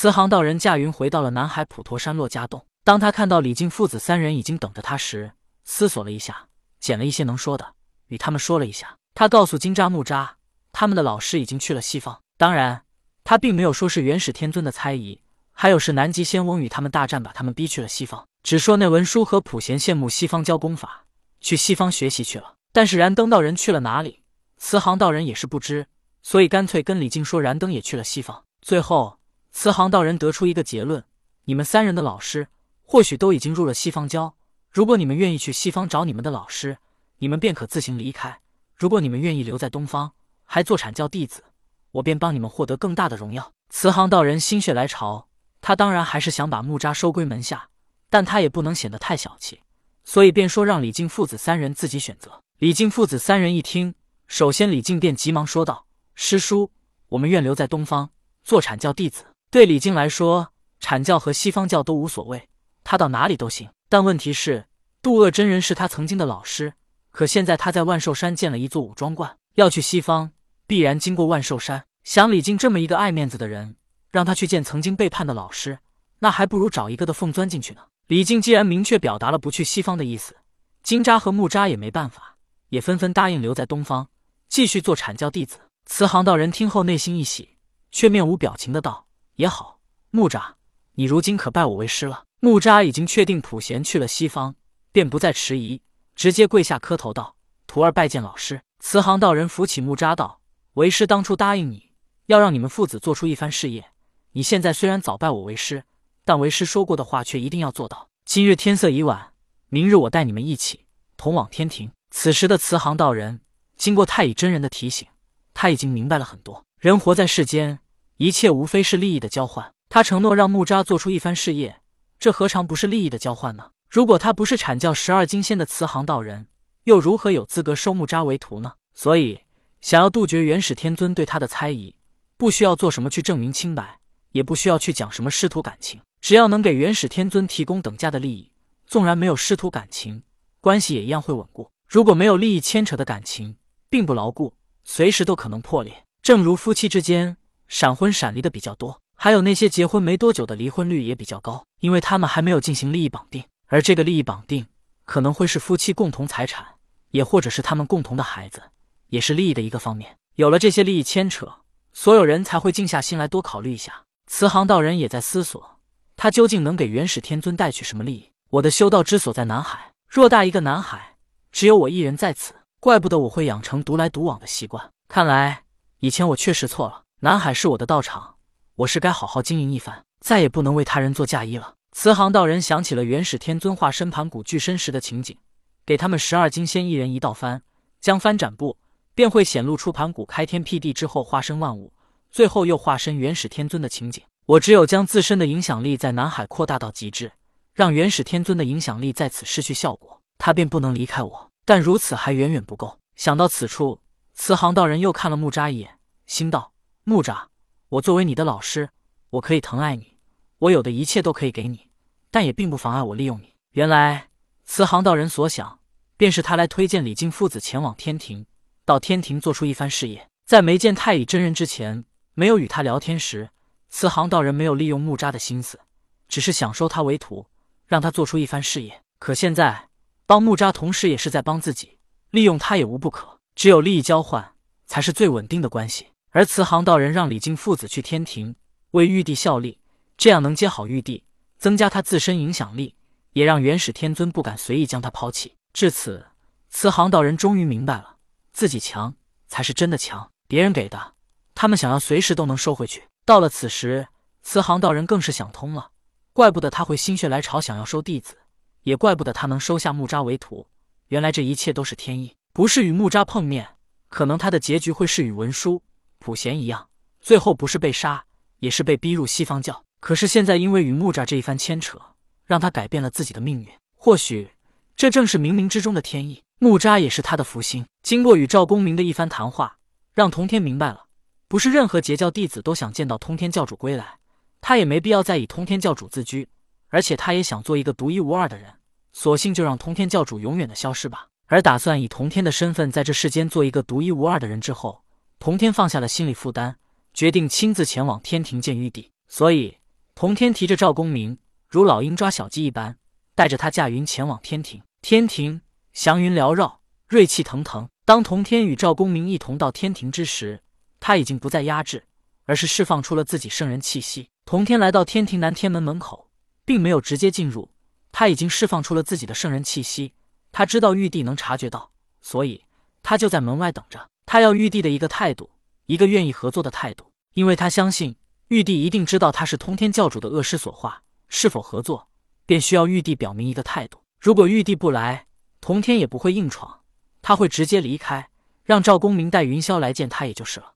慈航道人驾云回到了南海普陀山洛家洞。当他看到李靖父子三人已经等着他时，思索了一下，捡了一些能说的，与他们说了一下。他告诉金吒、木吒，他们的老师已经去了西方。当然，他并没有说是元始天尊的猜疑，还有是南极仙翁与他们大战，把他们逼去了西方。只说那文殊和普贤羡慕西方教功法，去西方学习去了。但是燃灯道人去了哪里？慈航道人也是不知，所以干脆跟李靖说燃灯也去了西方。最后，慈航道人得出一个结论：你们三人的老师或许都已经入了西方教。如果你们愿意去西方找你们的老师，你们便可自行离开；如果你们愿意留在东方，还做阐教弟子，我便帮你们获得更大的荣耀。慈航道人心血来潮，他当然还是想把木吒收归门下，但他也不能显得太小气，所以便说让李靖父子三人自己选择。李靖父子三人一听，首先李靖便急忙说道：“师叔，我们愿留在东方做阐教弟子。对李靖来说，阐教和西方教都无所谓，他到哪里都行。但问题是，渡恶真人是他曾经的老师，可现在他在万寿山建了一座武装观，要去西方，必然经过万寿山。想李靖这么一个爱面子的人，让他去见曾经背叛的老师，那还不如找一个的缝钻进去呢。李靖既然明确表达了不去西方的意思，金吒和木吒也没办法。”也纷纷答应留在东方，继续做阐教弟子。慈航道人听后内心一喜，却面无表情的道：“也好，木吒，你如今可拜我为师了。”木吒已经确定普贤去了西方，便不再迟疑，直接跪下磕头道：“徒儿拜见老师。”慈航道人扶起木吒道：“为师当初答应你要让你们父子做出一番事业，你现在虽然早拜我为师，但为师说过的话却一定要做到。今日天色已晚，明日我带你们一起同往天庭。”此时的慈航道人，经过太乙真人的提醒，他已经明白了很多。人活在世间，一切无非是利益的交换。他承诺让木吒做出一番事业，这何尝不是利益的交换呢？如果他不是阐教十二金仙的慈航道人，又如何有资格收木吒为徒呢？所以，想要杜绝元始天尊对他的猜疑，不需要做什么去证明清白，也不需要去讲什么师徒感情，只要能给元始天尊提供等价的利益，纵然没有师徒感情，关系也一样会稳固。如果没有利益牵扯的感情，并不牢固，随时都可能破裂。正如夫妻之间闪婚闪离的比较多，还有那些结婚没多久的离婚率也比较高，因为他们还没有进行利益绑定。而这个利益绑定可能会是夫妻共同财产，也或者是他们共同的孩子，也是利益的一个方面。有了这些利益牵扯，所有人才会静下心来多考虑一下。慈航道人也在思索，他究竟能给元始天尊带去什么利益？我的修道之所在南海，偌大一个南海。只有我一人在此，怪不得我会养成独来独往的习惯。看来以前我确实错了。南海是我的道场，我是该好好经营一番，再也不能为他人做嫁衣了。慈航道人想起了元始天尊化身盘古巨身时的情景，给他们十二金仙一人一道幡，将幡展布，便会显露出盘古开天辟地之后化身万物，最后又化身元始天尊的情景。我只有将自身的影响力在南海扩大到极致，让元始天尊的影响力在此失去效果。他便不能离开我，但如此还远远不够。想到此处，慈航道人又看了木吒一眼，心道：木吒，我作为你的老师，我可以疼爱你，我有的一切都可以给你，但也并不妨碍我利用你。原来慈航道人所想，便是他来推荐李靖父子前往天庭，到天庭做出一番事业。在没见太乙真人之前，没有与他聊天时，慈航道人没有利用木吒的心思，只是想收他为徒，让他做出一番事业。可现在。帮木吒，同时也是在帮自己，利用他也无不可。只有利益交换，才是最稳定的关系。而慈航道人让李靖父子去天庭为玉帝效力，这样能接好玉帝，增加他自身影响力，也让元始天尊不敢随意将他抛弃。至此，慈航道人终于明白了，自己强才是真的强，别人给的，他们想要随时都能收回去。到了此时，慈航道人更是想通了，怪不得他会心血来潮想要收弟子。也怪不得他能收下木吒为徒，原来这一切都是天意。不是与木吒碰面，可能他的结局会是与文殊、普贤一样，最后不是被杀，也是被逼入西方教。可是现在因为与木吒这一番牵扯，让他改变了自己的命运。或许这正是冥冥之中的天意。木吒也是他的福星。经过与赵公明的一番谈话，让通天明白了，不是任何截教弟子都想见到通天教主归来，他也没必要再以通天教主自居。而且他也想做一个独一无二的人，索性就让通天教主永远的消失吧。而打算以同天的身份在这世间做一个独一无二的人之后，童天放下了心理负担，决定亲自前往天庭见玉帝。所以童天提着赵公明，如老鹰抓小鸡一般，带着他驾云前往天庭。天庭祥云缭绕，瑞气腾腾。当童天与赵公明一同到天庭之时，他已经不再压制，而是释放出了自己圣人气息。童天来到天庭南天门门口，并没有直接进入，他已经释放出了自己的圣人气息。他知道玉帝能察觉到，所以他就在门外等着。他要玉帝的一个态度，一个愿意合作的态度，因为他相信玉帝一定知道他是通天教主的恶师所化，是否合作，便需要玉帝表明一个态度。如果玉帝不来，通天也不会硬闯，他会直接离开，让赵公明带云霄来见他，也就是了。